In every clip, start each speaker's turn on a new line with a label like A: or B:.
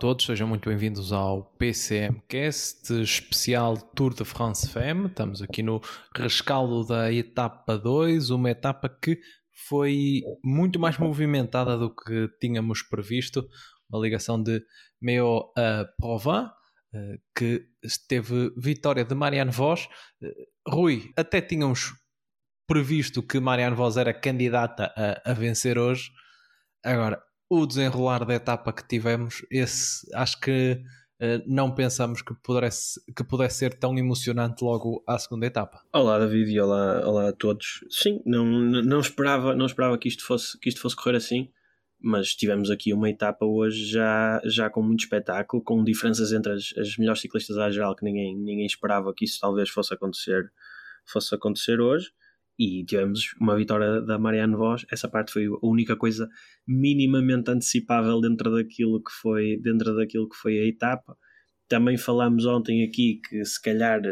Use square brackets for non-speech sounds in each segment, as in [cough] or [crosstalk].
A: Todos, sejam muito bem-vindos ao PCMcast especial Tour de France FM. Estamos aqui no rescaldo da etapa 2, uma etapa que foi muito mais movimentada do que tínhamos previsto. Uma ligação de Meo a Provence, eh, que teve vitória de Marianne Vos. Eh, Rui, até tínhamos previsto que Marianne Vos era candidata a, a vencer hoje. Agora, o desenrolar da etapa que tivemos, esse acho que uh, não pensamos que pudesse, que pudesse ser tão emocionante logo à segunda etapa.
B: Olá David e olá, olá a todos. Sim, não, não, esperava, não esperava que isto, fosse, que isto fosse correr assim, mas tivemos aqui uma etapa hoje já, já com muito espetáculo, com diferenças entre as, as melhores ciclistas à geral que ninguém, ninguém esperava que isso talvez fosse acontecer, fosse acontecer hoje e tivemos uma vitória da Marianne Vos. Essa parte foi a única coisa minimamente antecipável dentro daquilo que foi, dentro daquilo que foi a etapa. Também falámos ontem aqui que se calhar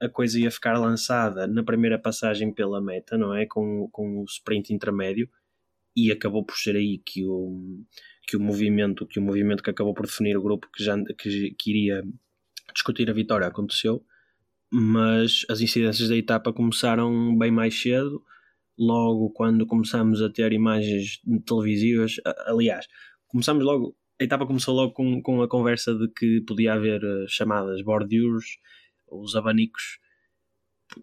B: a coisa ia ficar lançada na primeira passagem pela meta, não é? Com, com o sprint intermédio e acabou por ser aí que o, que o movimento que o movimento que acabou por definir o grupo que já que, que iria discutir a vitória aconteceu mas as incidências da etapa começaram bem mais cedo, logo quando começamos a ter imagens televisivas. Aliás, começamos logo, a etapa começou logo com, com a conversa de que podia haver eh, chamadas bordures, os abanicos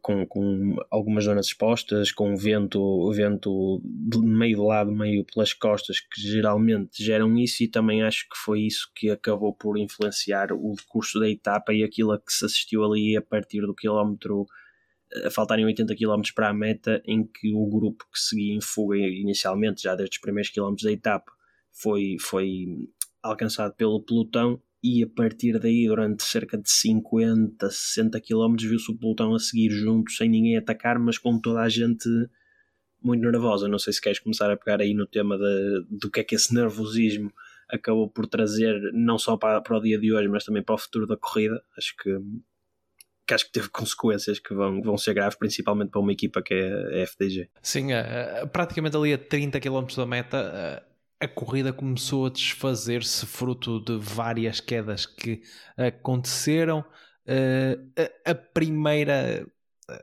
B: com, com algumas zonas expostas, com vento, vento de meio de lado, meio pelas costas, que geralmente geram isso, e também acho que foi isso que acabou por influenciar o curso da etapa e aquilo a que se assistiu ali a partir do quilómetro a faltarem 80 km para a meta, em que o grupo que seguia em fuga inicialmente, já desde os primeiros quilómetros da etapa, foi, foi alcançado pelo pelotão e a partir daí, durante cerca de 50, 60 km, viu-se o pelotão a seguir junto, sem ninguém atacar, mas com toda a gente muito nervosa. Não sei se queres começar a pegar aí no tema de, do que é que esse nervosismo acabou por trazer, não só para, para o dia de hoje, mas também para o futuro da corrida. Acho que, que acho que teve [laughs] consequências que vão, vão ser graves, principalmente para uma equipa que é a FDG.
A: Sim, uh, praticamente ali a 30 km da meta. A corrida começou a desfazer-se fruto de várias quedas que aconteceram. Uh, a, a, primeira,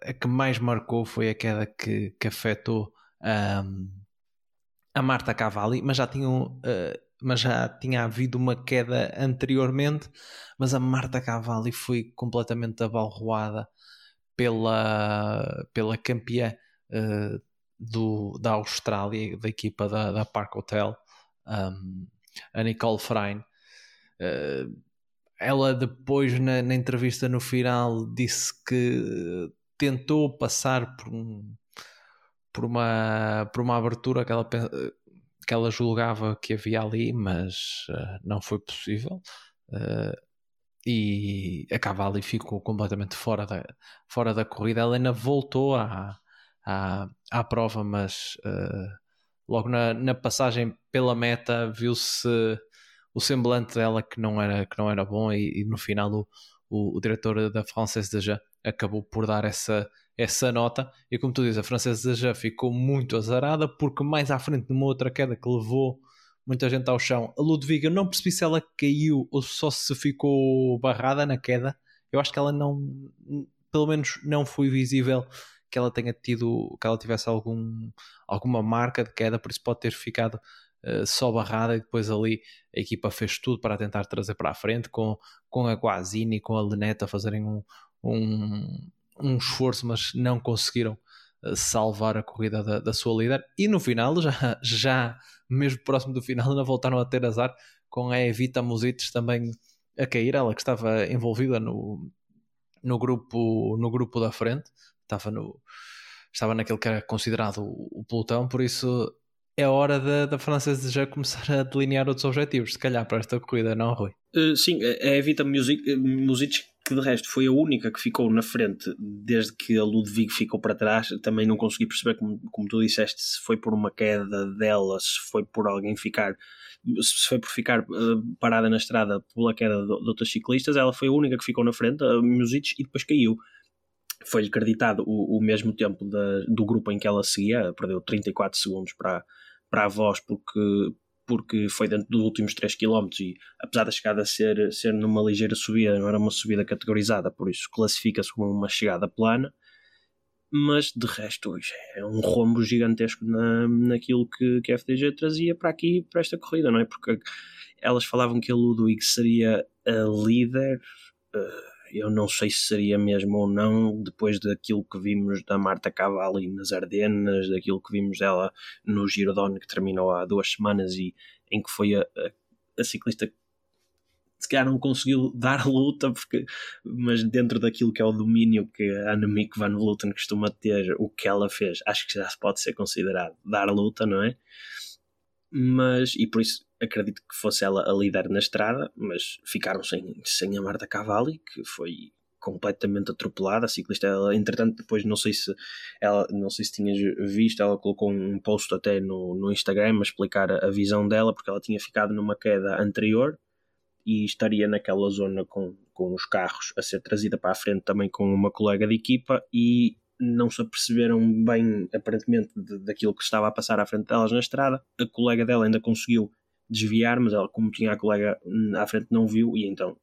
A: a que mais marcou, foi a queda que, que afetou um, a Marta Cavalli, mas já tinham. Uh, mas já tinha havido uma queda anteriormente, mas a Marta Cavalli foi completamente abalroada pela, pela campeã uh, do, da Austrália, da equipa da, da Park Hotel, um, a Nicole Frein. Uh, ela depois na, na, entrevista no final disse que tentou passar por, um, por, uma, por uma abertura que ela, que ela julgava que havia ali, mas uh, não foi possível. Uh, e a Cavalli ficou completamente fora da, fora da corrida. Ela ainda voltou à, à, à prova, mas uh, logo na, na passagem pela meta viu-se o semblante dela que não era, que não era bom e, e no final o, o, o, diretor da Française Déjà acabou por dar essa, essa nota. E como tu dizes, a Française Déjà ficou muito azarada porque mais à frente numa outra queda que levou muita gente ao chão, a Ludwig eu não percebi se ela caiu ou só se ficou barrada na queda. Eu acho que ela não pelo menos não foi visível que ela tenha tido, que ela tivesse algum, alguma marca de queda, por isso pode ter ficado uh, só barrada e depois ali a equipa fez tudo para tentar trazer para a frente com, com a Guazini e com a Leneta a fazerem um, um, um esforço, mas não conseguiram uh, salvar a corrida da, da, sua líder. E no final, já, já mesmo próximo do final, ainda voltaram a ter azar com a Evita Musites também a cair, ela que estava envolvida no, no grupo, no grupo da frente, estava, no, estava naquele que era considerado o, o pelotão, por isso é hora da, da francesa já começar a delinear outros objetivos, se calhar para esta corrida, não, Rui?
B: Uh, sim, a Evita Music, Music que de resto foi a única que ficou na frente desde que a Ludwig ficou para trás. Também não consegui perceber, como, como tu disseste, se foi por uma queda dela, se foi por alguém ficar, se foi por ficar uh, parada na estrada pela queda de, de outras ciclistas. Ela foi a única que ficou na frente, a Music, e depois caiu. Foi-lhe acreditado o, o mesmo tempo da, do grupo em que ela seguia, perdeu 34 segundos para, para a voz, porque porque foi dentro dos últimos 3 km e apesar da chegada ser, ser numa ligeira subida, não era uma subida categorizada, por isso classifica-se como uma chegada plana, mas de resto é um rombo gigantesco na, naquilo que, que a FDG trazia para aqui, para esta corrida, não é? Porque elas falavam que a Ludwig seria a líder, uh, eu não sei se seria mesmo ou não, depois daquilo que vimos da Marta Cavalli nas Ardenas, daquilo que vimos dela no Giro que terminou há duas semanas e em que foi a, a, a ciclista se calhar não conseguiu [laughs] dar luta, porque, mas dentro daquilo que é o domínio que a Annemiek van Vleuten costuma ter, o que ela fez, acho que já se pode ser considerado dar luta, não é? Mas, e por isso acredito que fosse ela a líder na estrada, mas ficaram sem, sem a Marta Cavalli, que foi completamente atropelada. A ciclista, ela, entretanto, depois não sei se ela não sei se tinhas visto, ela colocou um post até no, no Instagram a explicar a, a visão dela, porque ela tinha ficado numa queda anterior e estaria naquela zona com, com os carros a ser trazida para a frente também com uma colega de equipa e não se aperceberam bem, aparentemente, de, daquilo que estava a passar à frente delas na estrada. A colega dela ainda conseguiu desviar, mas ela, como tinha a colega à frente, não viu e então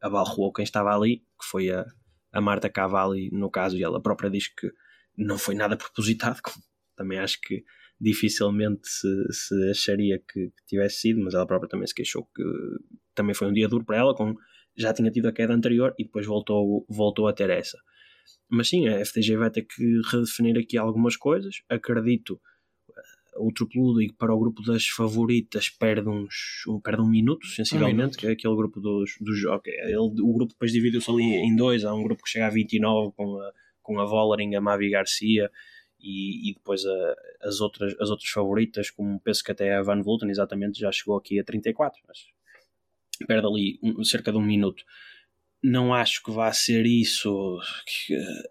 B: abalroou quem estava ali, que foi a, a Marta Cavalli, no caso, e ela própria diz que não foi nada propositado, [laughs] também acho que dificilmente se, se acharia que, que, tivesse sido, mas ela própria também se queixou que também foi um dia duro para ela, com, já tinha tido a queda anterior e depois voltou, voltou a ter essa. Mas sim, a FTG vai ter que redefinir aqui algumas coisas. Acredito o triplo e para o grupo das favoritas perde uns perde um minuto sensivelmente um minuto. que é aquele grupo dos, dos okay, ele, o grupo depois dividiu-se ali em dois. Há um grupo que chega a 29 com a, com a Vollering, a Mavi Garcia e, e depois a, as, outras, as outras favoritas como penso que até a Van Vleuten exatamente já chegou aqui a 34 mas perde ali um, cerca de um minuto. Não acho que vá ser isso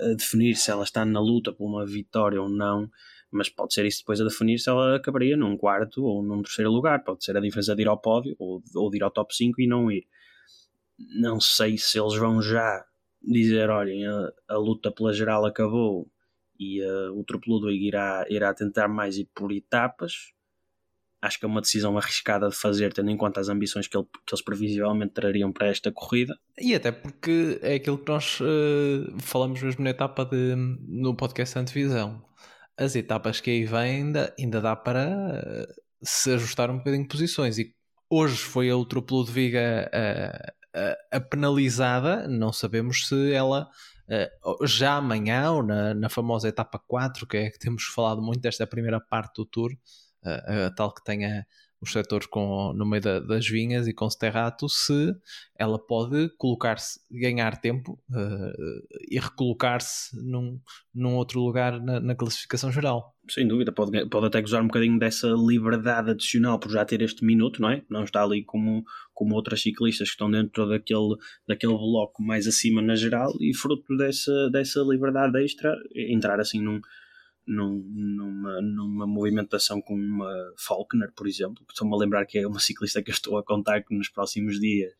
B: a definir se ela está na luta por uma vitória ou não mas pode ser isso depois a definir se ela acabaria num quarto ou num terceiro lugar, pode ser a diferença de ir ao pódio ou, ou de ir ao top 5 e não ir. Não sei se eles vão já dizer: olhem, a, a luta pela geral acabou e uh, o Truplo irá, irá tentar mais ir por etapas. Acho que é uma decisão arriscada de fazer, tendo em conta as ambições que, ele, que eles previsivelmente trariam para esta corrida.
A: E até porque é aquilo que nós uh, falamos mesmo na etapa de, no podcast Antevisão as etapas que aí vêm ainda, ainda dá para uh, se ajustar um bocadinho posições. E hoje foi a Ultraplo de Viga a, a, a, penalizada, não sabemos se ela uh, já amanhã ou na, na famosa etapa 4, que é que temos falado muito desta primeira parte do Tour, a tal que tenha os setores com, no meio da, das vinhas e com Sterrato, se ela pode colocar-se, ganhar tempo uh, e recolocar-se num, num outro lugar na, na, classificação geral.
B: Sem dúvida, pode, pode até gozar um bocadinho dessa liberdade adicional por já ter este minuto, não é? Não está ali como, como outras ciclistas que estão dentro daquele, daquele bloco mais acima na geral e fruto dessa, dessa liberdade extra, entrar assim num num, numa, numa movimentação com uma Faulkner, por exemplo. Estou-me a lembrar que é uma ciclista que eu estou a contar que nos próximos dias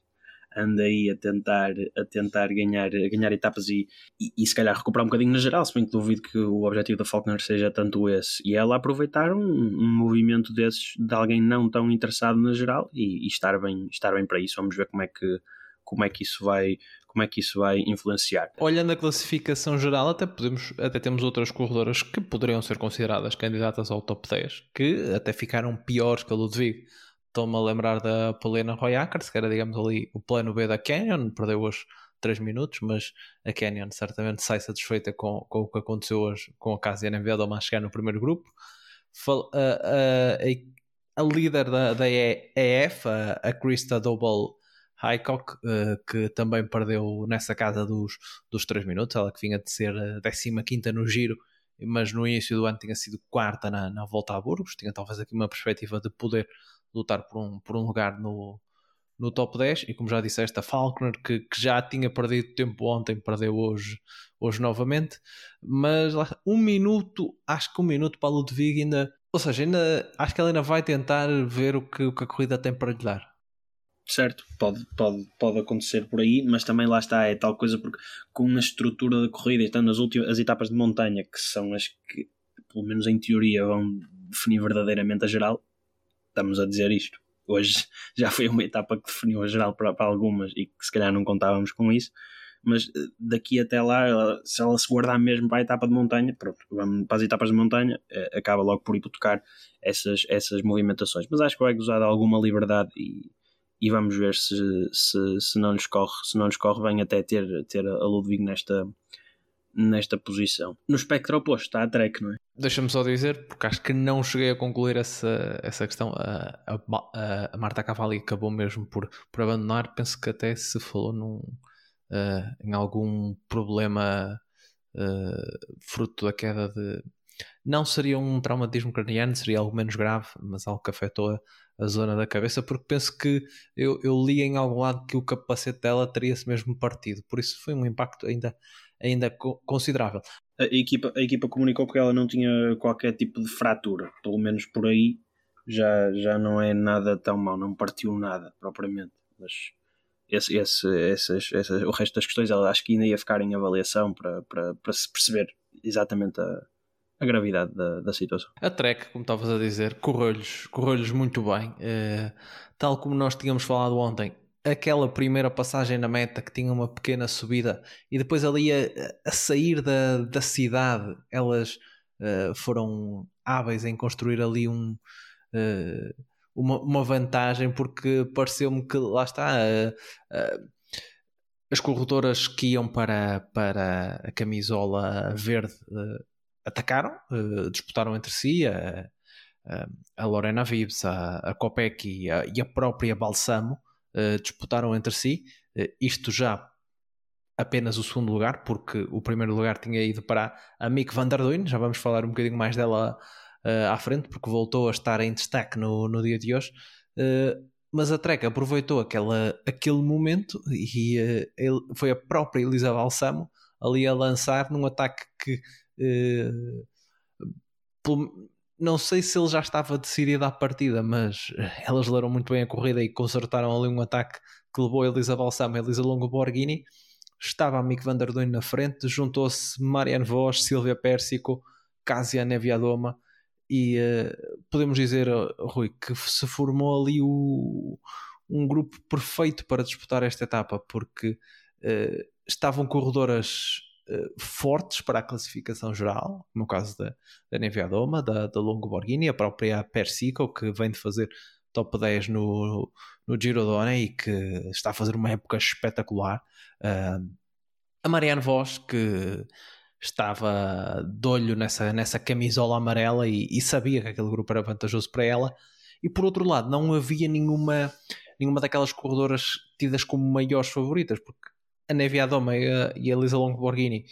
B: anda aí a tentar, a tentar ganhar, ganhar etapas e, e, e, se calhar recuperar um bocadinho na geral, se bem que duvido que o objetivo da Faulkner seja tanto esse. E ela aproveitar um, um movimento desses de alguém não tão interessado na geral e, e, estar, bem, estar bem para isso. Vamos ver como é que, como é que isso vai como é que isso vai influenciar.
A: Olhando a classificação geral, até, podemos, até temos outras corredoras que poderiam ser consideradas candidatas ao top 10, que até ficaram piores que a Ludwig. Estou-me a lembrar da Polena Royakers, que era, digamos, ali o plano B da Canyon, perdeu hoje 3 minutos, mas a Canyon certamente sai satisfeita com, com o que aconteceu hoje com a Casiana Vedoma a chegar no primeiro grupo. A, a, a, a líder da, da EF, a, a Krista Double Highcock, uh, que também perdeu nessa casa dos, dos 3 minutos, ela que vinha de ser a 15 no giro, mas no início do ano tinha sido quarta na, na volta a Burgos, tinha talvez aqui uma perspectiva de poder lutar por um, por um lugar no, no top 10 e como já disseste a Falconer que, que já tinha perdido tempo ontem perdeu hoje, hoje novamente. Mas lá, um minuto acho que um minuto para a Ludwig ainda ou seja, ainda, acho que ela ainda vai tentar ver o que, o que a corrida tem para lhe dar
B: certo, pode, pode, pode acontecer por aí, mas também lá está, é tal coisa porque com a estrutura da corrida, estando as últimas as etapas de montanha, que são as que, pelo menos em teoria, vão definir verdadeiramente a geral, estamos a dizer isto. Hoje [laughs] já foi uma etapa que definiu a geral para, para algumas e que se calhar não contávamos com isso, mas eh, daqui até lá, se ela se guardar mesmo para a etapa de montanha, pronto, vamos para as etapas de montanha, eh, acaba logo por hipotecar essas, essas movimentações. Mas acho que vai gozar de alguma liberdade e, e vamos ver se, se, se, não lhes corre, se não lhes corre bem até ter, ter a Ludwig nesta, nesta posição. No espectro oposto está a Trek, não é?
A: Deixa-me só dizer, porque acho que não cheguei a concluir essa, essa questão. A, a, a Marta Cavalli acabou mesmo por, por abandonar. Penso que até se falou num, uh, em algum problema uh, fruto da queda de. Não seria um traumatismo craniano, seria algo menos grave, mas algo que afetou a, a zona da cabeça, porque penso que eu, eu li em algum lado que o capacete dela teria-se mesmo partido, por isso foi um impacto ainda, ainda considerável.
B: A equipa, a equipa comunicou que ela não tinha qualquer tipo de fratura, pelo menos por aí já, já não é nada tão mal, não partiu nada propriamente, mas esse, esse, esses, esses, o resto das questões ela acho que ainda ia ficar em avaliação para, para, para se perceber exatamente a, a gravidade da, da situação.
A: A Trek, como estavas a dizer, correu-lhes correu muito bem. Uh, tal como nós tínhamos falado ontem, aquela primeira passagem na meta que tinha uma pequena subida e depois ali a, a sair da, da cidade, elas uh, foram hábeis em construir ali um. Uh, uma, uma vantagem porque pareceu-me que lá está as corredoras que iam para, para a camisola verde atacaram, uh, disputaram entre si a, a, Lorena Vives, a, a Copec e a, e a própria Balsamo uh, disputaram entre si. Uh, isto já apenas o segundo lugar, porque o primeiro lugar tinha ido para a Mick van der Duyn, já vamos falar um bocadinho mais dela à frente, porque voltou a estar em destaque no, no dia de hoje. mas a Trek aproveitou aquela, aquele momento e ele, foi a própria Elisa Balsamo ali a lançar num ataque que Uh, não sei se ele já estava decidido à partida, mas elas leram muito bem a corrida e consertaram ali um ataque que levou a Elisa Balsamo e a Elisa Longo Borghini. Estava a Mick van der Duyn na frente, juntou-se Marianne Vos, Silvia Pérsico, Casia Neviadoma e uh, podemos dizer, Rui, que se formou ali o, um grupo perfeito para disputar esta etapa, porque uh, estavam corredoras fortes para a classificação geral, como o caso da, da Neviadoma, da, da Longo Borghini, a própria Persico, que vem de fazer top 10 no, no Giro Dona e que está a fazer uma época espetacular. Uh, a Marianne Vos, que estava de olho nessa, nessa camisola amarela e, e, sabia que aquele grupo era vantajoso para ela. E por outro lado, não havia nenhuma, nenhuma daquelas corredoras tidas como maiores favoritas, porque a Nevia Adoma e a, e a Lisa Long Borghini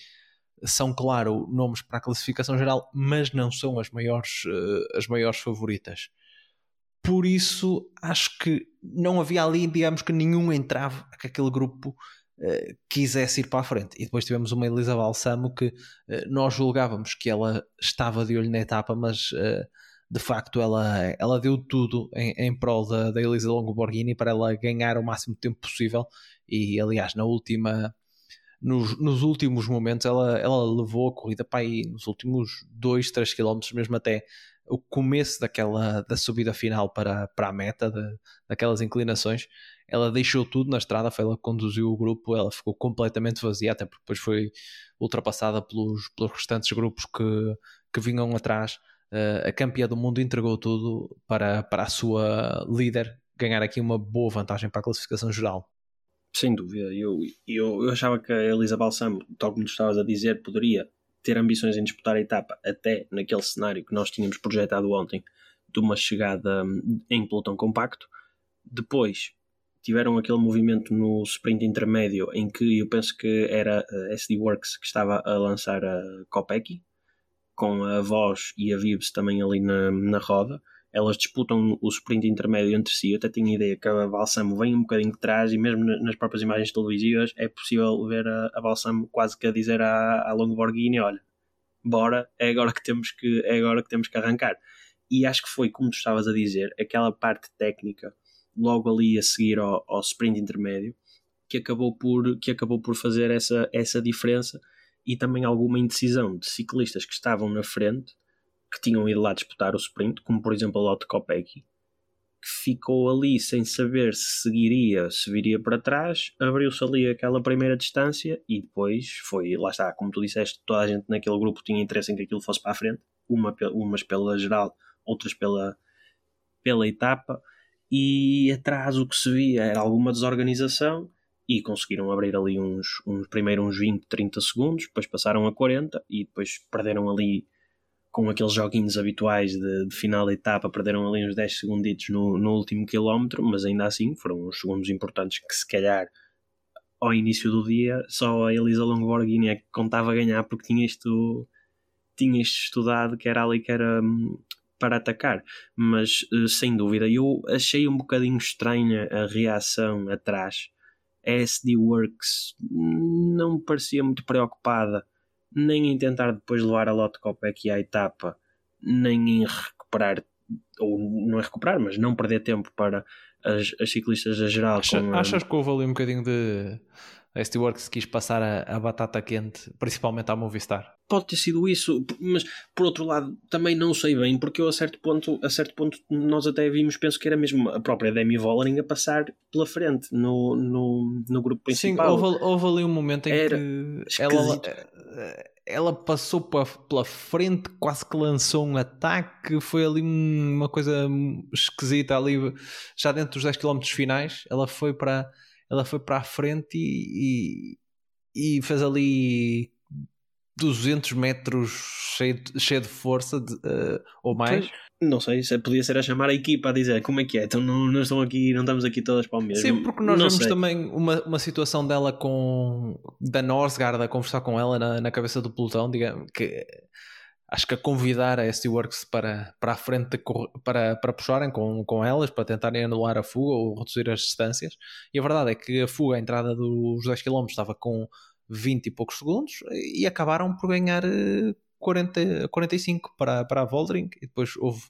A: são, claro, nomes para a classificação geral, mas não são as maiores, uh, as maiores favoritas. Por isso, acho que não havia ali, digamos que nenhum entrave a que aquele grupo uh, quisesse ir para a frente. E depois tivemos uma Elisa Balsamo que uh, nós julgávamos que ela estava de olho na etapa, mas de facto ela, ela deu tudo em, em prol da, da Elisa Longo Borghini para ela ganhar o máximo tempo possível e aliás na última nos, nos últimos momentos ela, ela levou a corrida para aí nos últimos 2, 3 km mesmo até o começo daquela da subida final para, para a meta de, daquelas inclinações ela deixou tudo na estrada, foi ela que conduziu o grupo, ela ficou completamente vazia, até porque depois foi ultrapassada pelos, pelos restantes grupos que, que vinham atrás. Uh, a campeã do mundo entregou tudo para, para a sua líder ganhar aqui uma boa vantagem para a classificação geral.
B: Sem dúvida, eu, eu, eu achava que a Elisa Balsamo, tal como tu estavas a dizer, poderia ter ambições em disputar a etapa, até naquele cenário que nós tínhamos projetado ontem, de uma chegada hum, em pelotão compacto. Depois tiveram aquele movimento no sprint intermédio em que eu penso que era a SD Works que estava a lançar a Kopecky, com a Voz e a Vibes também ali na, na roda. Elas disputam o sprint intermédio entre si. Eu até tinha ideia que a Balsamo vem um bocadinho de trás e mesmo nas próprias imagens televisivas é possível ver a, a Balsamo quase que a dizer à, à Longborghini, olha, bora, é agora que temos que é agora que temos que arrancar. E acho que foi, como tu estavas a dizer, aquela parte técnica logo ali a seguir ao, ao sprint intermédio que acabou por, que acabou por fazer essa, essa diferença e também alguma indecisão de ciclistas que estavam na frente que tinham ido lá disputar o sprint, como por exemplo a Lotte Kopecky, que ficou ali sem saber se seguiria, se viria para trás, abriu-se ali aquela primeira distância e depois foi, lá está, como tu disseste, toda a gente naquele grupo tinha interesse em que aquilo fosse para a frente, uma, umas pela geral, outras pela, pela etapa, e atrás o que se via era alguma desorganização e conseguiram abrir ali uns, uns primeiro uns 20, 30 segundos, depois passaram a 40 e depois perderam ali com aqueles joguinhos habituais de, de, final da etapa, perderam ali uns 10 segunditos no, no último quilómetro, mas ainda assim foram uns segundos importantes que se calhar ao início do dia só a Elisa Longoborghini é que contava ganhar porque tinha isto, tinha isto estudado que era ali que era hum, para atacar, mas eh, sem dúvida eu achei um bocadinho estranha a reação atrás. A SD Works não me parecia muito preocupada nem em tentar depois levar a Lotte Kopecky à etapa, nem em recuperar, ou não é recuperar, mas não perder tempo para as, as ciclistas a geral.
A: Acha, a... Achas que houve ali um bocadinho de. A ST Works quis passar a, a, batata quente, principalmente à Movistar?
B: Pode ter sido isso, mas por outro lado também não sei bem, porque eu a certo ponto, a certo ponto nós até vimos, penso que era mesmo a própria Demi Vollering a passar pela frente no, no, no grupo principal.
A: Sim, houve, houve ali um momento em era que ela, ela passou pela frente, quase que lançou um ataque, foi ali uma coisa esquisita ali, já dentro dos 10 km finais, ela foi para ela foi para a frente e, e, e fez ali 200 metros cheio de, cheio de força de, uh, ou mais.
B: Pois não sei, se podia ser a chamar a equipa a dizer como é que é, então não, não estão aqui, não estamos aqui todas para o mesmo.
A: Sim, porque nós não vemos sei. também uma, uma situação dela com da Norsgaard a conversar com ela na, na cabeça do pelotão, digamos, que acho que a convidar a ST Works para, para a frente para, para puxarem com, com elas, para tentarem anular a fuga ou reduzir as distâncias. E a verdade é que a fuga, a entrada dos 10 km estava com 20 e poucos segundos e acabaram por ganhar 40, 45 para, para a Voldring e depois houve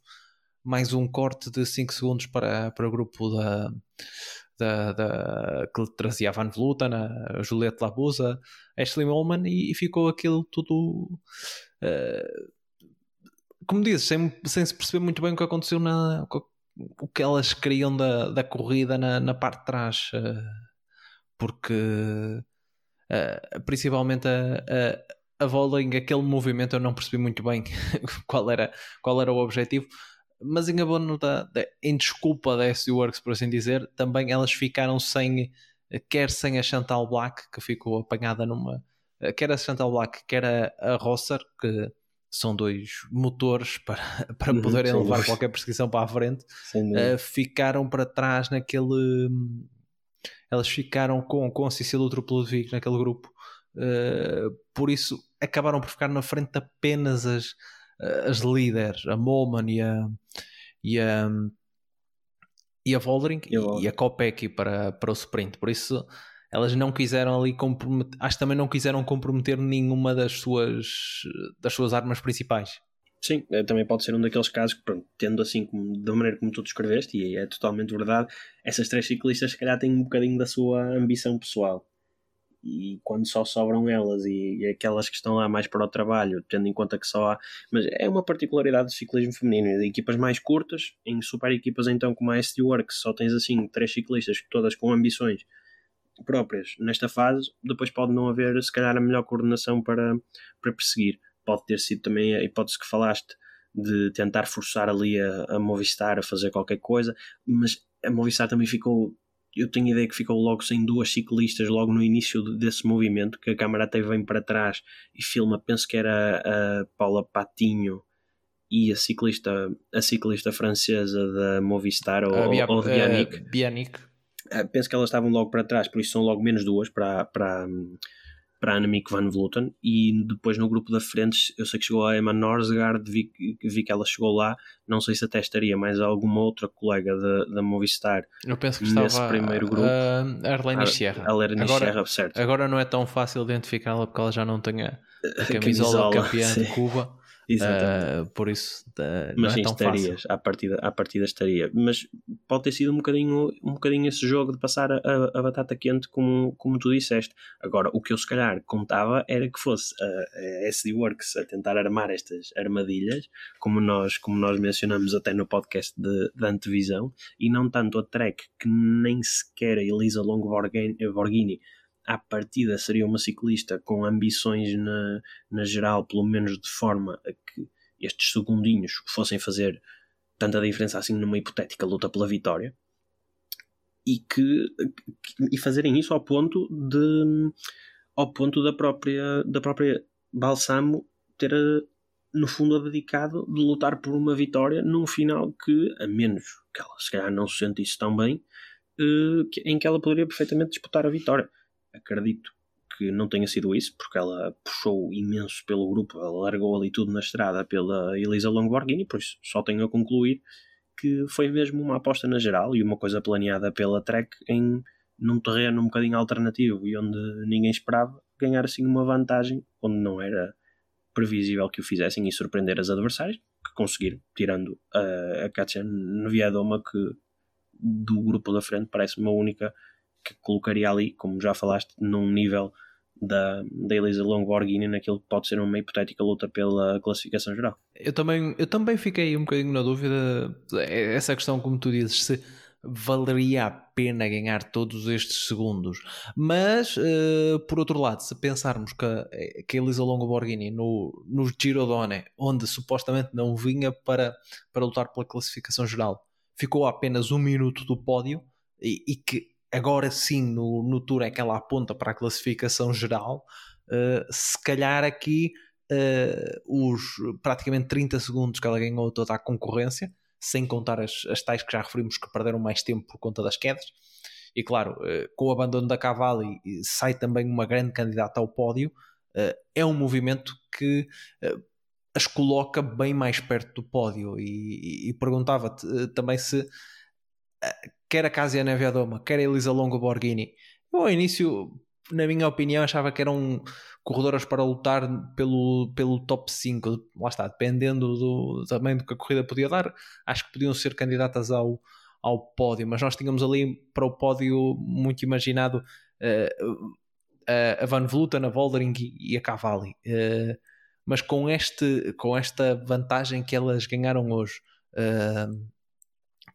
A: mais um corte de 5 segundos para, para o grupo da, da, da, que trazia a Van Vluten, a Juliette Labusa, Ashley Molman e, e, ficou aquilo tudo uh, como dizes, sem, sem se perceber muito bem o que aconteceu na o que elas queriam da, da corrida na, na parte de trás uh, porque uh, principalmente a, a a Voling, aquele movimento eu não percebi muito bem [laughs] qual era, qual era o objetivo, mas em abono da, da em desculpa da SU Works, por assim dizer, também elas ficaram sem, quer sem a Chantal Black, que ficou apanhada numa, quer a Chantal Black, quer a, a Rosser, que são dois motores [laughs] para, para uhum, poderem levar qualquer perseguição para a frente, uh, ficaram para trás naquele. Elas ficaram com, com a Cecília Truplovic naquele grupo Uh, por isso acabaram por ficar na frente apenas as, as líderes, a Molman e a, e a, e a Voldering e, a, e a Kopecky para, para o sprint. Por isso elas não quiseram ali comprometer, acho que também não quiseram comprometer nenhuma das suas, das suas armas principais.
B: Sim, eh, também pode ser um daqueles casos que, pronto, tendo assim como, da maneira como tu descreveste, e é totalmente verdade, essas três ciclistas se calhar têm um bocadinho da sua ambição pessoal e quando só sobram elas e, e, aquelas que estão lá mais para o trabalho, tendo em conta que só há. Mas é uma particularidade do ciclismo feminino, de equipas mais curtas, em super equipas então como a ST Works, só tens assim três ciclistas, todas com ambições próprias nesta fase, depois pode não haver se calhar a melhor coordenação para, para perseguir. Pode ter sido também a hipótese que falaste de tentar forçar ali a, a Movistar a fazer qualquer coisa, mas a Movistar também ficou eu tenho a ideia que ficou logo sem duas ciclistas logo no início desse movimento, que a câmara até vem para trás e filma, penso que era a Paula Patinho e a ciclista, a ciclista francesa da Movistar ou, Bia, ou de Bianic.
A: Uh, Bianic.
B: Uh, penso que elas estavam logo para trás, por isso são logo menos duas para, para, para a Annemiek van Vleuten. E depois no grupo da frente eu sei que chegou a Emma Norsgaard vi, vi que ela chegou lá. Não sei se até estaria mais alguma outra colega da, da Movistar
A: eu penso que
B: nesse
A: estava
B: primeiro grupo.
A: a Arlene Sierra.
B: a Arlene
A: agora,
B: Sierra, certo.
A: agora não é tão fácil identificá-la porque ela já não tem a, a [laughs] camisola,
B: camisola,
A: campeã
B: sim.
A: de Cuba. Uh, por isso uh,
B: mas
A: não
B: sim,
A: é tão
B: estarias,
A: fácil.
B: à partida, à partida estaria. Mas pode ter sido um bocadinho, um bocadinho esse jogo de passar a, a, batata quente, como, como tu disseste. Agora, o que eu se calhar contava era que fosse a, a SD Works a tentar armar estas armadilhas, como nós, como nós mencionamos até no podcast de, de antevisão, e não tanto a Trek, que nem sequer a Elisa Longo Borghini à partida seria uma ciclista com ambições na, na geral, pelo menos de forma a que estes segundinhos fossem fazer tanta diferença assim numa hipotética luta pela vitória e que e fazerem isso ao ponto de ao ponto da própria da própria Balsamo ter no fundo abdicado de lutar por uma vitória num final que a menos que ela se calhar não se sentisse tão bem em que ela poderia perfeitamente disputar a vitória acredito que não tenha sido isso, porque ela puxou imenso pelo grupo, ela largou ali tudo na estrada pela Elisa Longborghini, por isso só tenho a concluir que foi mesmo uma aposta na geral e uma coisa planeada pela Trek em num terreno um bocadinho alternativo e onde ninguém esperava ganhar assim uma vantagem onde não era previsível que o fizessem e surpreender as adversárias, que conseguiram, tirando a, a Katja Neviadoma que do grupo da frente parece uma única que colocaria ali, como já falaste, num nível da, da Elisa Longborghini naquilo que pode ser uma hipotética luta pela classificação geral.
A: Eu também, eu também fiquei um bocadinho na dúvida, essa questão, como tu dizes, se valeria a pena ganhar todos estes segundos. Mas, uh, por outro lado, se pensarmos que, a, que a Elisa Longoborghini no, no Girodone, onde supostamente não vinha para, para lutar pela classificação geral, ficou a apenas um minuto do pódio e, e que agora sim no, no Tour é que ela aponta para a classificação geral, uh, se calhar aqui uh, os praticamente 30 segundos que ela ganhou toda a concorrência, sem contar as, as tais que já referimos que perderam mais tempo por conta das quedas, e claro, uh, com o abandono da Cavalli sai também uma grande candidata ao pódio, é um movimento que as coloca bem mais perto do pódio. E, e, e perguntava-te também se quer a Casia Neviadoma, quer a Elisa Longo Borghini. Eu ao início, na minha opinião, achava que eram corredoras para lutar pelo, pelo top 5. Lá está, dependendo do, também do que a corrida podia dar, acho que podiam ser candidatas ao, ao pódio, mas nós tínhamos ali para o pódio muito imaginado uh, a Van Vleuten, a Voldering e a Cavalli. Uh, mas com, este, com esta vantagem que elas ganharam hoje, uh,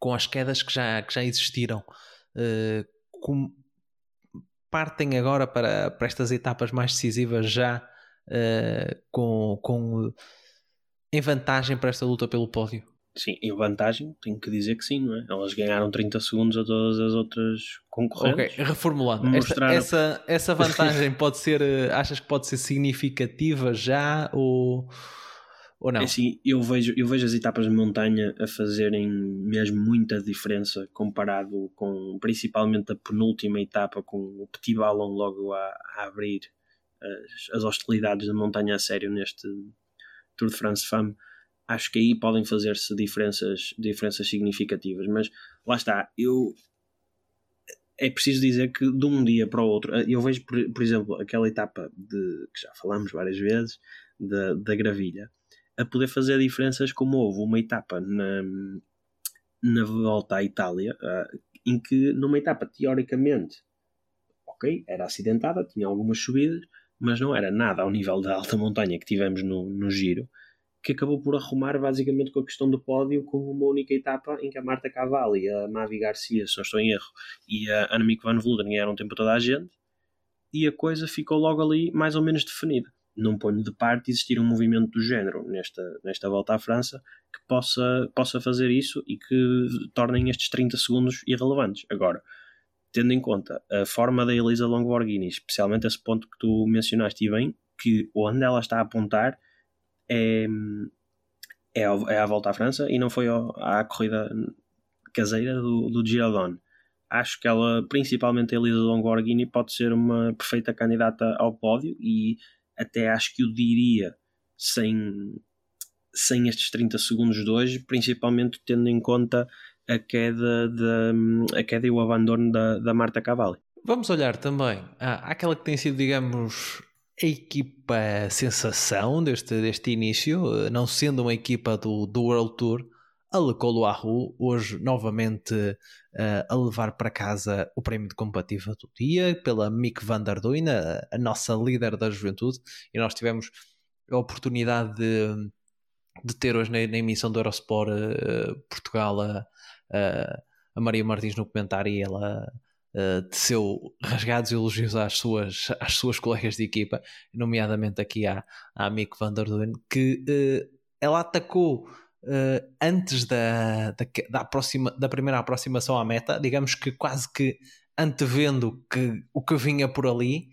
A: com as quedas que já, que já existiram, com, partem agora para, para estas etapas mais decisivas já uh, com, com em vantagem para esta luta pelo pódio?
B: Sim, em vantagem, tenho que dizer que sim, não é? Elas ganharam 30 segundos a todas as outras concorrentes.
A: Ok, reformulando. Esta, essa, essa [laughs] vantagem pode ser, eh, achas que pode ser significativa já ou ou não?
B: É assim, eu vejo, eu vejo as etapas de montanha a fazerem mesmo muita diferença comparado com principalmente a penúltima etapa com o Petit Ballon logo a, a abrir as, as, hostilidades da montanha a sério neste Tour de France Femme. Acho que aí podem fazer-se diferenças, diferenças significativas, mas lá está, eu é preciso dizer que de um dia para o outro, eu vejo, por, por exemplo, aquela etapa de que já falamos várias vezes da, da gravilha, a poder fazer diferenças como houve uma etapa na, na volta à Itália em que numa etapa teoricamente ok, era acidentada, tinha algumas subidas mas não era nada ao nível da alta montanha que tivemos no, no giro que acabou por arrumar basicamente com a questão do pódio com uma única etapa em que a Marta Cavalli, a Mavi Garcia, se não estou em erro, e a Annemiek van Vleuten ganharam tempo toda a gente e a coisa ficou logo ali mais ou menos definida não ponho de parte existir um movimento do género nesta, nesta volta à França que possa, possa fazer isso e que tornem estes 30 segundos irrelevantes. Agora, tendo em conta a forma da Elisa Longborghini, especialmente esse ponto que tu mencionaste e bem, que onde ela está a apontar é, é, é à volta à França e não foi à corrida caseira do, do Girodone. acho que ela, principalmente a Elisa Longoborghini, pode ser uma perfeita candidata ao pódio e até acho que o diria sem, sem estes 30 segundos de hoje, principalmente tendo em conta a queda, de, a queda e o abandono da, da Marta Cavalli.
A: Vamos olhar também à, àquela que tem sido, digamos, a equipa sensação deste, deste início, não sendo uma equipa do, do World Tour, a Le hoje novamente uh, a levar para casa o prémio de compatível do dia pela Mick van der Duyn, a, a, nossa líder da juventude, e nós tivemos a oportunidade de, de ter hoje na, na emissão do Eurosport uh, Portugal a, a, Maria Martins no comentário e ela uh, teceu rasgados elogios às suas, às suas colegas de equipa, nomeadamente aqui à, à Mick van der Duyn, que uh, ela atacou uh, antes da, da, da, aproxima, da primeira aproximação à meta, digamos que quase que antevendo que, o que vinha por ali,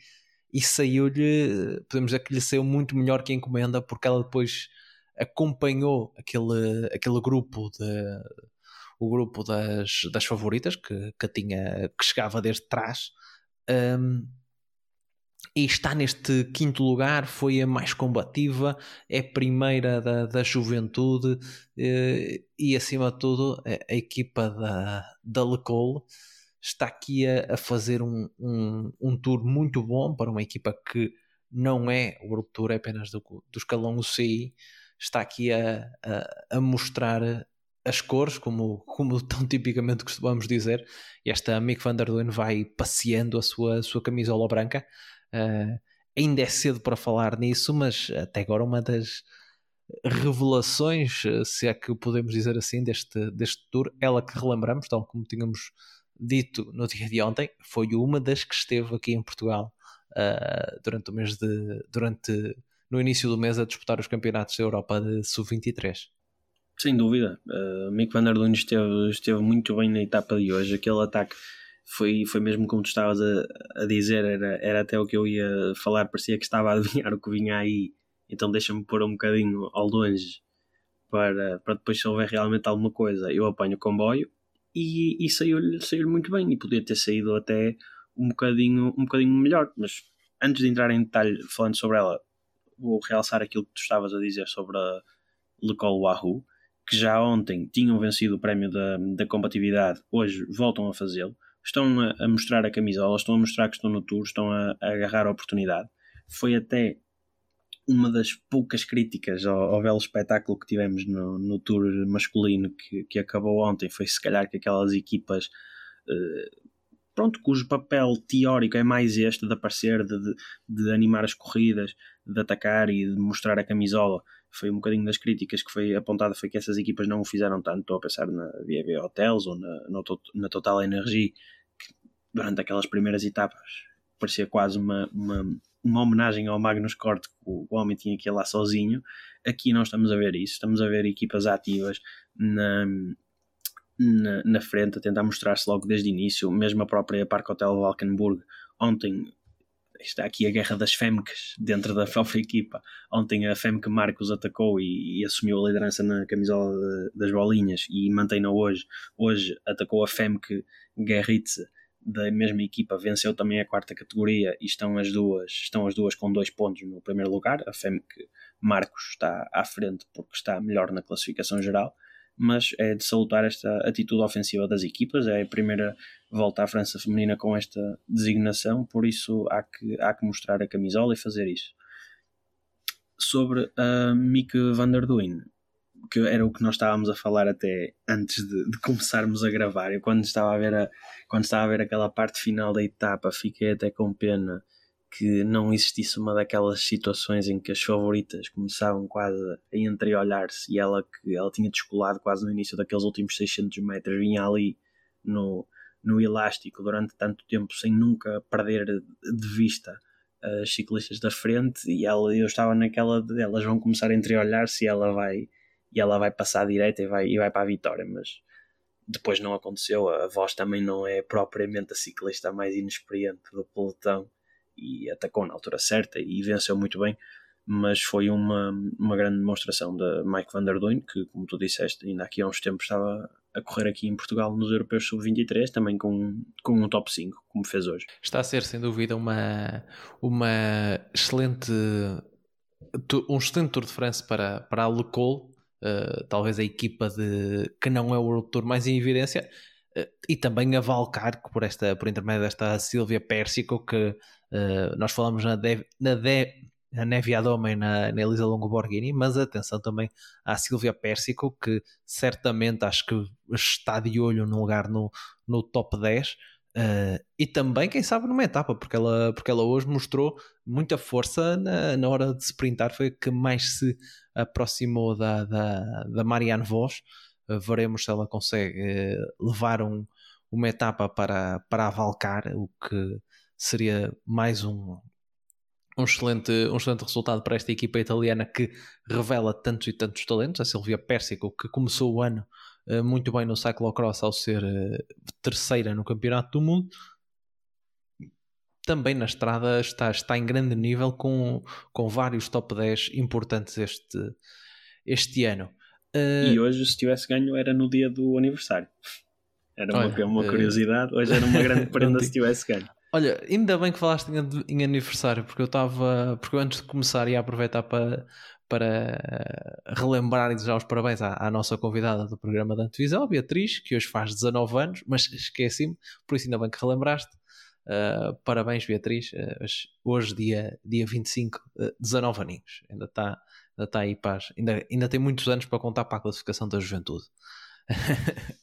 A: e saiu-lhe, podemos dizer que lhe saiu muito melhor que a encomenda, porque ela depois acompanhou aquele, aquele grupo de o grupo das, das favoritas que, que tinha que chegava desde trás um, e está neste quinto lugar, foi a mais combativa, é primeira da, da juventude eh, e acima de tudo a, equipa da, da Lecole está aqui a, a fazer um, um, um, tour muito bom para uma equipa que não é o tour, é apenas do, do escalão UCI, está aqui a, a, a mostrar as cores, como, como [laughs] tão tipicamente costumamos dizer, esta Mick van der Duyn vai passeando a sua, sua camisola branca, Uh, ainda é cedo para falar nisso, mas até agora uma das revelações, se é que podemos dizer assim, deste, deste tour, ela que relembramos, tal como tínhamos dito no dia de ontem, foi uma das que esteve aqui em Portugal uh, durante o mês de. durante no início do mês a disputar os campeonatos da Europa de Sub-23.
B: Sem dúvida, uh, Mick van der Lund esteve, esteve muito bem na etapa de hoje. Aquele ataque foi, foi mesmo como tu estavas a, a dizer, era, era até o que eu ia falar, parecia que estava a [laughs] adivinhar o que vinha aí, então deixa-me pôr um bocadinho ao longe para, para depois se houver realmente alguma coisa, eu apanho o comboio e, e saiu-lhe saiu muito bem. E podia ter saído até um bocadinho, um bocadinho melhor, mas antes de entrar em detalhe falando sobre ela, vou realçar aquilo que tu estavas a dizer sobre a Le Col Wahoo, que já ontem tinham vencido o prémio da, da combatividade, hoje voltam a fazê-lo estão a, mostrar a camisola, estão a mostrar que estão no tour, estão a, a agarrar a oportunidade. Foi até uma das poucas críticas ao, ao belo espetáculo que tivemos no, no tour masculino que, que acabou ontem. Foi se calhar que aquelas equipas. Uh, pronto, cujo papel teórico é mais este de aparecer, de, de, de, animar as corridas, de atacar e de mostrar a camisola. Foi um bocadinho das críticas que foi apontada, foi que essas equipas não o fizeram tanto. Estou a pensar na VB Hotels ou na, na Total Energy, durante aquelas primeiras etapas parecia quase uma, uma, uma homenagem ao Magnus Cort, que o homem tinha que ir lá sozinho. Aqui não estamos a ver isso, estamos a ver equipas ativas na, na, na frente, a tentar mostrar-se logo desde o início. Mesmo a própria Parque Hotel Valkenburg, ontem está aqui a guerra das FEMCs dentro da própria equipa. Ontem a FEMC Marcos atacou e, e assumiu a liderança na camisola de, das bolinhas e mantém-na hoje. Hoje atacou a FEMC Guerritze da mesma equipa venceu também a quarta categoria e estão as duas, estão as duas com dois pontos no primeiro lugar. A FEMC Marcos está à frente porque está melhor na classificação geral, mas é de salutar esta atitude ofensiva das equipas. É a primeira volta à França feminina com esta designação, por isso há que, há que mostrar a camisola e fazer isso. Sobre a Mick van der Duyn, que era o que nós estávamos a falar até antes de, de, começarmos a gravar. Eu quando estava a ver a, quando estava a ver aquela parte final da etapa, fiquei até com pena que não existisse uma daquelas situações em que as favoritas começavam quase a entreolhar-se e ela que ela tinha descolado quase no início daqueles últimos 600 metros, vinha ali no, no elástico durante tanto tempo sem nunca perder de vista as ciclistas da frente e ela, eu estava naquela de elas vão começar a entreolhar-se e ela vai e ela vai passar direita e vai, e vai para a vitória, mas depois não aconteceu. A voz também não é propriamente a ciclista mais inexperiente do pelotão e atacou na altura certa e venceu muito bem. Mas foi uma, uma grande demonstração da Mike Van Der Duyn, que, como tu disseste, ainda aqui há uns tempos estava a correr aqui em Portugal nos Europeus Sub-23, também com, com um top 5, como fez hoje.
A: Está a ser, sem dúvida, uma, uma excelente um excelente Tour de France para, para a Le Col, uh, talvez a equipa de, que não é o World Tour mais em evidência, e também a Valcar, por, esta, por intermédio desta Silvia Pérsico, que uh, nós falamos na, na, de, na Nevia Doma e na, na Elisa Longo Borghini, mas atenção também à Silvia Pérsico, que certamente acho que está de olho num lugar no, no top 10. Uh, e também, quem sabe, numa etapa, porque ela, porque ela hoje mostrou muita força na, na hora de sprintar, foi a que mais se aproximou da, da, da Marianne Vos. Uh, veremos se ela consegue uh, levar um, uma etapa para, para avalcar, o que seria mais um, um, excelente, um excelente resultado para esta equipa italiana que revela tantos e tantos talentos. A Silvia Pérsico, que começou o ano eh, muito bem no cyclocross ao ser terceira no campeonato do mundo. Também na estrada está, está em grande nível com, com vários top 10 importantes este, este ano.
B: Uh, e hoje, se tivesse ganho, era no dia do aniversário. Era uma, olha, uma curiosidade. Hoje era uma grande [laughs] prenda se tivesse ganho.
A: Olha, ainda bem que falaste em, em aniversário, porque eu estava. Porque eu antes de começar ia aproveitar para, para relembrar e desejar os parabéns à, à, nossa convidada do programa da Antevisão, Beatriz, que hoje faz 19 anos, mas esqueci-me, por isso ainda bem que relembraste. Uh, parabéns, Beatriz. Uh, hoje, dia, dia 25, uh, 19 aninhos. Ainda está ainda tá aí. Ainda, ainda tem muitos anos para contar para a classificação da juventude. [laughs]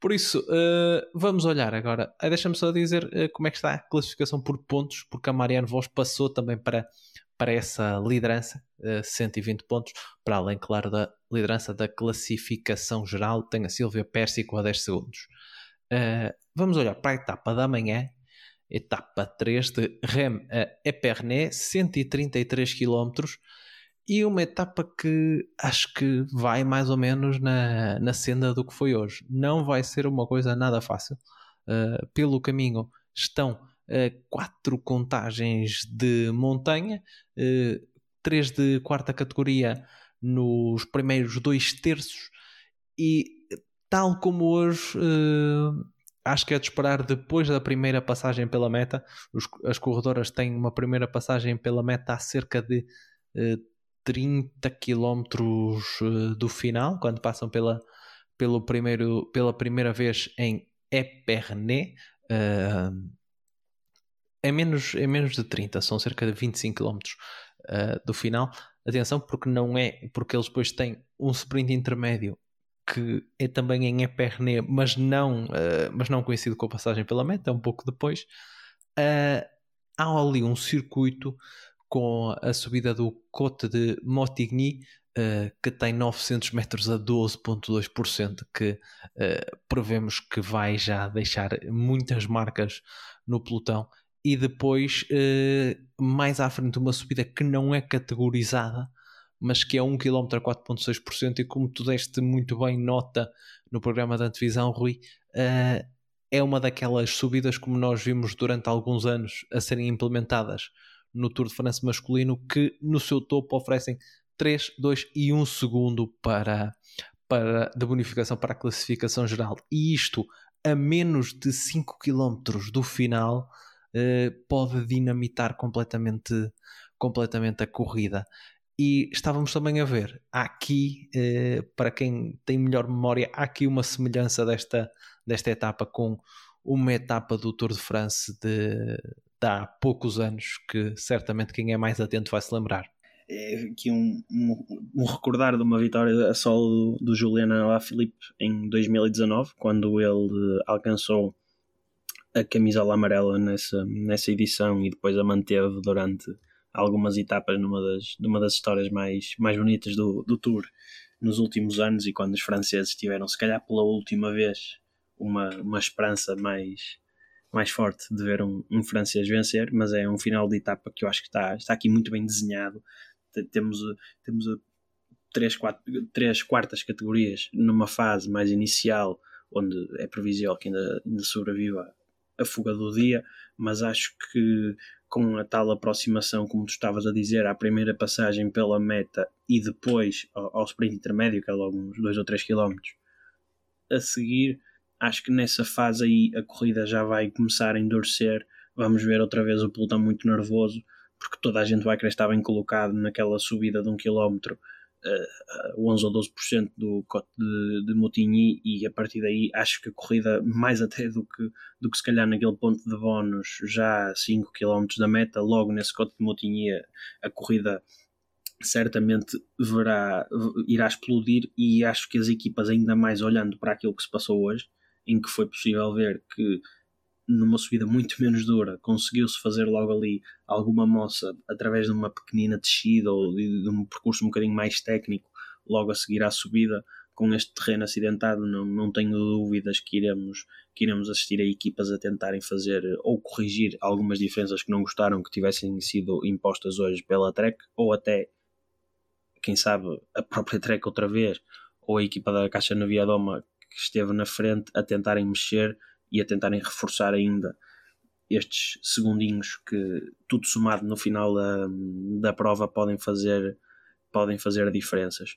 A: por isso, uh, vamos olhar agora. Deixa-me só dizer uh, como é que está a classificação por pontos, porque a Mariano Vos passou também para para essa liderança, 120 eh, pontos, para além, claro, da liderança da classificação geral, tem a Silvia Pérsico a 10 segundos. Uh, vamos olhar para a etapa da manhã, etapa 3 de Rem a Epernay, 133 km, e uma etapa que acho que vai mais ou menos na, na senda do que foi hoje. Não vai ser uma coisa nada fácil. Uh, pelo caminho estão quatro contagens de montanha, uh, três de quarta categoria nos primeiros dois terços e tal como hoje uh, acho que é de esperar depois da primeira passagem pela meta os, as corredoras têm uma primeira passagem pela meta a cerca de uh, 30 km uh, do final quando passam pela, pelo primeiro, pela primeira vez em Epernay uh, é menos, é menos de 30, são cerca de 25 km uh, do final. Atenção, porque não é, porque eles depois têm um sprint intermédio que é também em Epernay, mas não, uh, mas não coincide com a passagem pela meta, é um pouco depois. Há ali um circuito com a subida do Côte de Montigny, uh, que tem 900 metros a 12,2%, que uh, prevemos que vai já deixar muitas marcas no pelotão. E depois uh, mais à frente uma subida que não é categorizada, mas que é 1 km a 4.6% e como tu deste muito bem nota no programa da antevisão, Rui, é uma daquelas subidas como nós vimos durante alguns anos a serem implementadas no Tour de France masculino que no seu topo oferecem 3, 2 e 1 segundo para, para, de bonificação para a classificação geral. E isto a menos de 5 km do final uh, pode dinamitar completamente, completamente a corrida. E estávamos também a ver, há aqui, uh, para quem tem melhor memória, há aqui uma semelhança desta, desta etapa com uma etapa do Tour de France de, de há poucos anos, que certamente quem é mais atento vai se lembrar.
B: É aqui um, um, um, recordar de uma vitória a solo do, do Julian Alaphilippe em 2019, quando ele alcançou a camisola amarela nessa, nessa edição e depois a manteve durante algumas etapas numa das, numa das histórias mais, mais bonitas do, do Tour nos últimos anos e quando os franceses tiveram, se calhar pela última vez, uma, uma esperança mais, mais forte de ver um, um francês vencer, mas é um final de etapa que eu acho que está, está aqui muito bem desenhado. Temos, temos três, quatro, três quartas categorias numa fase mais inicial, onde é previsível que ainda, ainda sobreviva a fuga do dia, mas acho que com a tal aproximação, como tu estavas a dizer, à primeira passagem pela meta e depois ao, ao sprint intermédio, que é logo uns 2 ou 3 km, a seguir, acho que nessa fase aí a corrida já vai começar a endurecer. Vamos ver outra vez o pelotão muito nervoso, porque toda a gente vai querer estar bem colocado naquela subida de um quilómetro, uh, 11 ou 12% do cote de, de e a partir daí acho que a corrida, mais até do que, do que se calhar naquele ponto de bónus, já a 5 km da meta, logo nesse cote de Motigny, a, a corrida certamente verá, irá explodir e acho que as equipas ainda mais olhando para aquilo que se passou hoje, em que foi possível ver que numa subida muito menos dura conseguiu-se fazer logo ali alguma moça através de uma pequenina descida ou de, de, um percurso um bocadinho mais técnico logo a seguir à subida com este terreno acidentado não, não tenho dúvidas que iremos, que iremos assistir a equipas a tentarem fazer ou corrigir algumas diferenças que não gostaram que tivessem sido impostas hoje pela Trek ou até quem sabe a própria Trek outra vez ou a equipa da Caixa Naviadoma que esteve na frente a tentarem mexer e a tentarem reforçar ainda estes segundinhos que tudo somado no final da, da prova podem fazer podem fazer diferenças.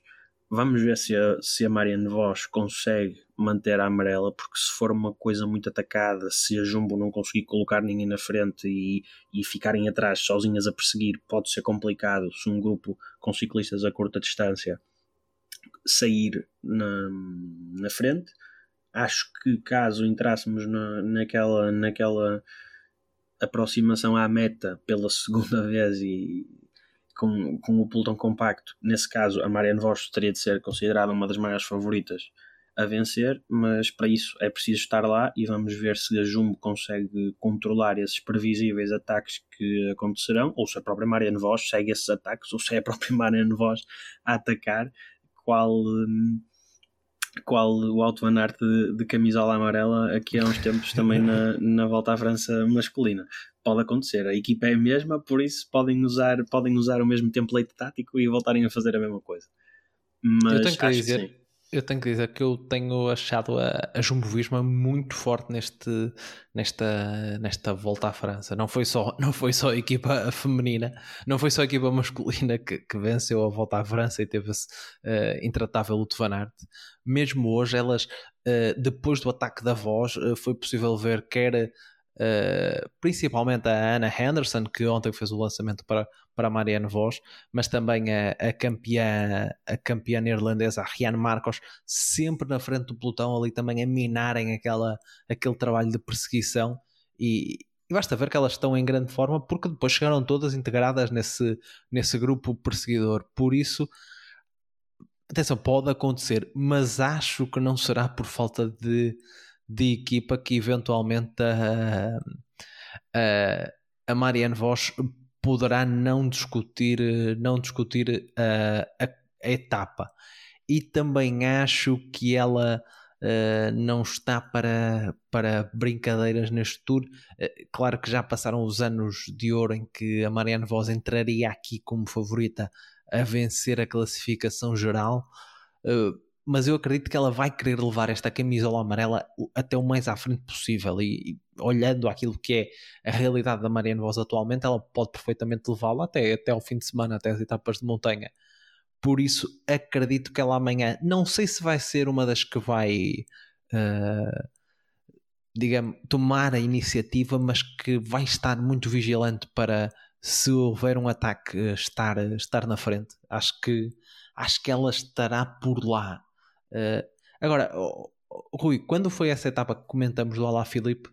B: Vamos ver se a, se a Marianne Vos consegue manter a amarela, porque se for uma coisa muito atacada, se a Jumbo não conseguir colocar ninguém na frente e, e ficarem atrás sozinhas a perseguir, pode ser complicado se um grupo com ciclistas a curta distância sair na, na frente. Acho que caso entrássemos na, naquela, naquela aproximação à meta pela [laughs] segunda vez e com, com o pelotão compacto, nesse caso a Marianne Vos teria de ser considerada uma das maiores favoritas a vencer, mas para isso é preciso estar lá e vamos ver se a Jumbo consegue controlar esses previsíveis ataques que acontecerão, ou se a própria Marianne Vos segue esses ataques, ou se é a própria [laughs] Marianne Vos a atacar, qual, hum, qual o Alto Van Aert de, de, camisola amarela aqui há uns tempos também na, [laughs] na volta à França masculina. Pode acontecer, a equipa é a mesma, por isso podem usar, podem usar o mesmo template tático e voltarem a fazer a mesma coisa.
A: Mas eu tenho que dizer, que eu tenho que dizer que eu tenho achado a, a Jumbo Visma muito forte neste, nesta, nesta volta à França. Não foi, só, não foi só a equipa feminina, não foi só a equipa masculina que, que venceu a volta à França e teve esse uh, intratável Luto Van. Mesmo hoje, elas, uh, depois do ataque da voz, uh, foi possível ver quer Uh, principalmente a Anna Henderson, que ontem fez o lançamento para, para a Marianne Vos, mas também a, a, campeã, a campeã neerlandesa, a Rianne Marcos, sempre na frente do pelotão, ali também a minarem aquela, aquele trabalho de perseguição. E, e basta ver que elas estão em grande forma, porque depois chegaram todas integradas nesse, nesse grupo perseguidor. Por isso, atenção, pode acontecer, mas acho que não será por falta de de equipa que eventualmente a, a, a Marianne Vos poderá não discutir, não discutir a, a, a etapa. E também acho que ela uh, não está para, para brincadeiras neste tour. Uh, claro que já passaram os anos de ouro em que a Marianne Vos entraria aqui como favorita a vencer a classificação geral. Uh, mas eu acredito que ela vai querer levar esta camisola amarela até o mais à frente possível e, e olhando aquilo que é a realidade da Marianne Vos atualmente, ela pode perfeitamente levá-la até, até ao fim de semana, até as etapas de montanha. Por isso, acredito que ela amanhã, não sei se vai ser uma das que vai, uh, digamos, tomar a iniciativa, mas que vai estar muito vigilante para, se houver um ataque, estar, estar na frente. Acho que, acho que ela estará por lá Uh, agora, oh, Rui, quando foi essa etapa que comentamos do Alá Filipe,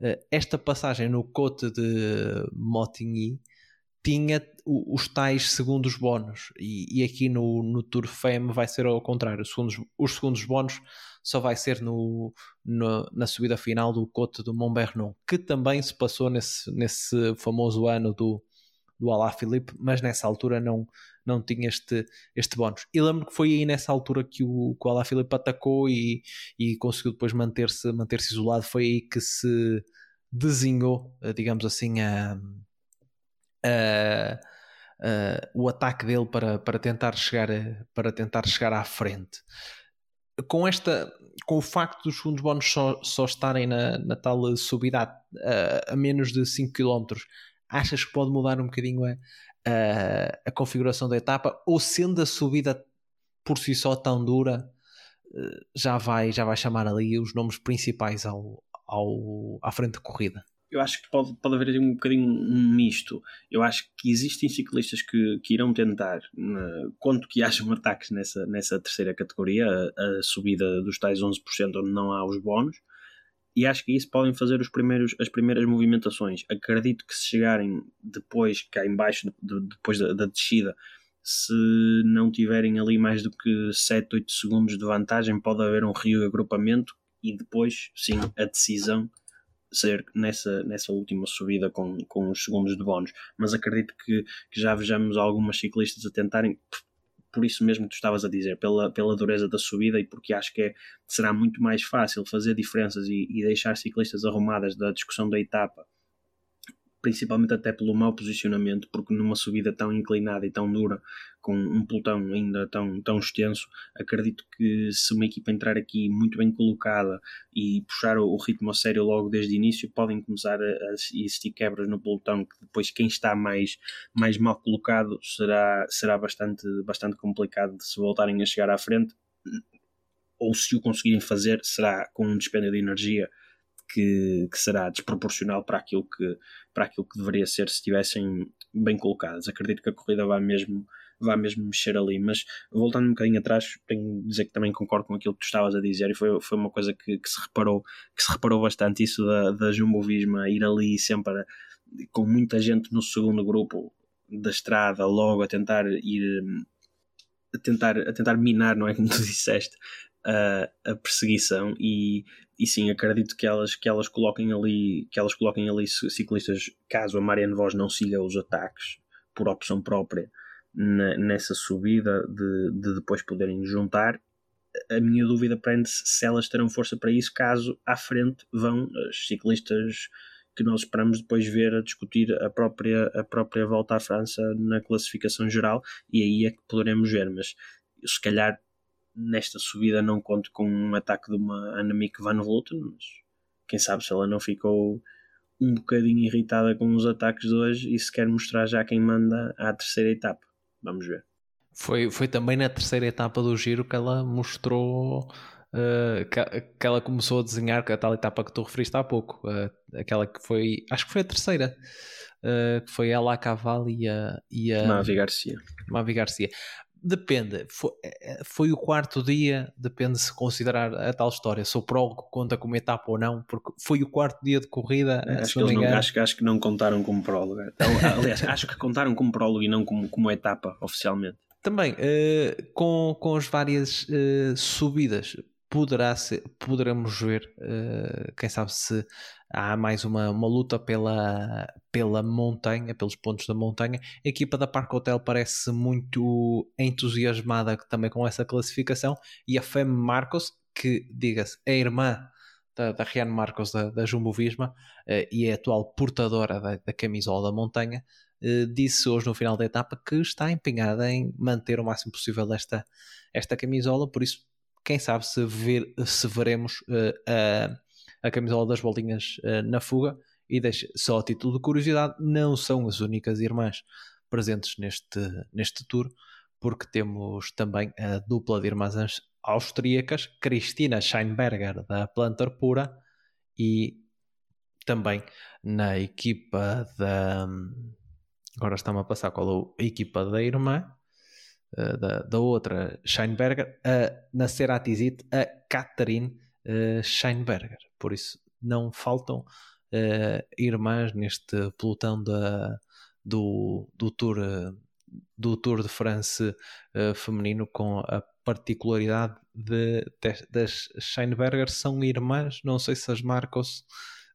A: uh, esta passagem no cote de Motigny tinha os tais segundos bónus. E, e, aqui no, no Tour Fame vai ser ao contrário, os segundos, os segundos bónus só vai ser no, no, na subida final do cote do Mont Vernon, que também se passou nesse, nesse famoso ano do, do Alá Filipe, mas nessa altura não, não tinha este, este bónus. E lembro que foi aí nessa altura que o, que o atacou e, e conseguiu depois manter-se manter -se isolado. Foi aí que se desenhou, eh, digamos assim, a, a, a, o ataque dele para, para, tentar chegar, para tentar chegar à frente. Com, esta, com o facto dos segundos bónus só, só estarem na, na tal subida a, a menos de 5 km, achas que pode mudar um bocadinho a, a, a configuração da etapa? Ou sendo a subida por si só tão dura, já vai, já vai chamar ali os nomes principais ao, ao, à frente de corrida
B: eu acho que pode, pode haver um bocadinho um misto. Eu acho que existem ciclistas que, que irão tentar, quanto que hajam ataques nessa, nessa terceira categoria, a, a, subida dos tais 11% onde não há os bónus, e acho que isso podem fazer os primeiros, as primeiras movimentações. Acredito que se chegarem depois, cá em baixo, de, depois da, da descida, se não tiverem ali mais do que 7, 8 segundos de vantagem, pode haver um reagrupamento e depois, sim, a decisão ser nessa, nessa última subida com, com os segundos de bónus. Mas acredito que, que já vejamos algumas ciclistas a tentarem, por isso mesmo que tu estavas a dizer, pela, pela dureza da subida e porque acho que é, será muito mais fácil fazer diferenças e, e deixar ciclistas arrumadas da discussão da etapa principalmente até pelo mau posicionamento, porque numa subida tão inclinada e tão dura, com um pelotão ainda tão, tão extenso, acredito que se uma equipa entrar aqui muito bem colocada e puxar o, ritmo a sério logo desde o início, podem começar a, a existir quebras no pelotão, que depois quem está mais, mais mal colocado será, será bastante, bastante complicado de se voltarem a chegar à frente, ou se o conseguirem fazer, será com um dispêndio de energia que, que, será desproporcional para aquilo que, para aquilo que deveria ser se estivessem bem colocadas. Acredito que a corrida vai mesmo, vai mesmo mexer ali, mas voltando um bocadinho atrás, tenho de dizer que também concordo com aquilo que tu estavas a dizer e foi, foi uma coisa que, que se reparou que se reparou bastante isso da, da Jumbo Visma ir ali sempre com muita gente no segundo grupo da estrada logo a tentar ir a tentar, a tentar minar, não é? [laughs] Como tu disseste, a, a perseguição e, e sim, acredito que elas, que elas coloquem ali que elas coloquem ali ciclistas, caso a Marianne Vos não siga os ataques por opção própria na, nessa subida de, de depois poderem juntar a minha dúvida prende-se se elas terão força para isso caso à frente vão as ciclistas que nós esperamos depois ver a discutir a própria, a própria volta à França na classificação geral e aí é que poderemos ver, mas se calhar nesta subida não conto com um ataque de uma Annemiek van Vleuten, mas quem sabe se ela não ficou um bocadinho irritada com os ataques de hoje e se quer mostrar já quem manda à terceira etapa. Vamos ver.
A: Foi, foi também na terceira etapa do giro que ela mostrou uh, que, que, ela começou a desenhar a tal etapa que tu referiste há pouco, uh, aquela que foi, acho que foi a terceira, uh, que foi ela a cavalo e a, e a
B: Mavi Garcia.
A: Mavi Garcia. Depende, foi, é, foi, o quarto dia, depende se considerar a tal história, se o prólogo conta como etapa ou não, porque foi o quarto dia de corrida.
B: É, acho, que não, acho, acho, que não contaram como prólogo. Então, aliás, acho que contaram como prólogo e não como, como etapa oficialmente.
A: Também, uh, com, com as várias uh, subidas, poderá ser, poderemos ver, uh, quem sabe se há mais uma, uma luta pela, pela montanha, pelos pontos da montanha. A equipa da Parque Hotel parece muito entusiasmada também com essa classificação e a Fem Marcos, que diga-se, é irmã da, da Rian Marcos da, da Jumbo Visma uh, e é atual portadora da, da camisola da montanha, uh, disse hoje no final da etapa que está empenhada em manter o máximo possível esta, esta camisola, por isso quem sabe se, ver, se veremos uh, a a camisola das bolinhas uh, na fuga. E deixa, só a título de curiosidade, não são as únicas irmãs presentes neste, neste tour, porque temos também a dupla de irmãs austríacas, Cristina Scheinberger, da Planter Pura, e também na equipa da. Agora está-me a passar qual é a equipa da irmã. Uh, da, da outra Scheinberger, a, na a Catherine uh, Scheinberger. Por isso, não faltam uh, irmãs neste pelotão da, do, do, tour, do Tour de France uh, feminino com a particularidade de, de, das Scheinberger são irmãs, não sei se as Marcos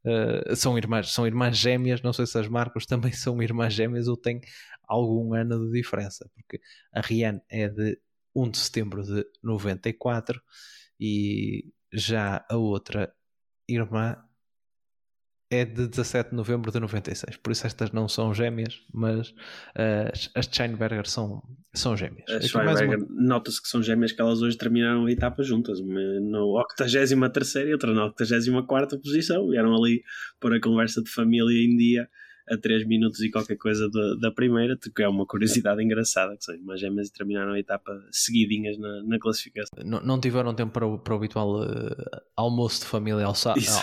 A: uh, são irmãs, são irmãs gêmeas, não sei se as Marcos também [laughs] são irmãs gêmeas ou têm algum ano de diferença, porque a Rianne é de 1 de setembro de 94 e já a outra irmã é de 17 de novembro de 96. Por isso estas não são gêmeas, mas uh, as Scheinberger são, são gêmeas.
B: As Scheinberger, uma... nota-se que são gêmeas que elas hoje terminaram a etapa juntas. Uma no 83 e outra na 84 posição. Vieram ali por a conversa de família em dia a 3 minutos e qualquer coisa da, da primeira, que é uma curiosidade engraçada, que são umas gêmeas e terminaram a etapa seguidinhas na, na classificação.
A: Não, não, tiveram tempo para o, para o habitual uh, almoço de família ao,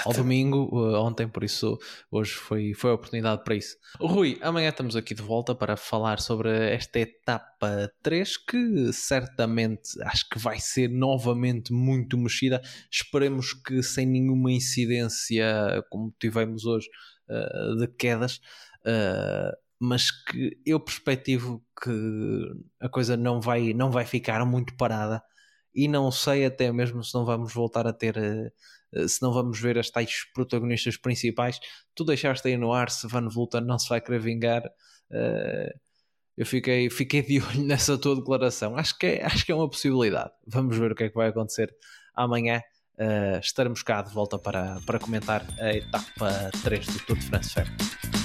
A: ao domingo, uh, ontem, por isso hoje foi, foi a oportunidade para isso. Rui, amanhã estamos aqui de volta para falar sobre esta etapa 3, que certamente acho que vai ser novamente muito mexida. Esperemos que sem nenhuma incidência, como tivemos hoje, uh, de quedas, uh, mas que eu perspectivo que a coisa não vai, não vai ficar muito parada e não sei até mesmo se não vamos voltar a ter. Uh, se não vamos ver as tais protagonistas principais, tu deixaste aí no ar se Van Vluten não se vai querer vingar. eu fiquei, fiquei de [laughs] olho nessa tua declaração. Acho que, é, acho que é uma possibilidade. Vamos ver o que é que vai acontecer amanhã uh, estaremos cá de volta para, para comentar a etapa 3 do Tour de France Fair.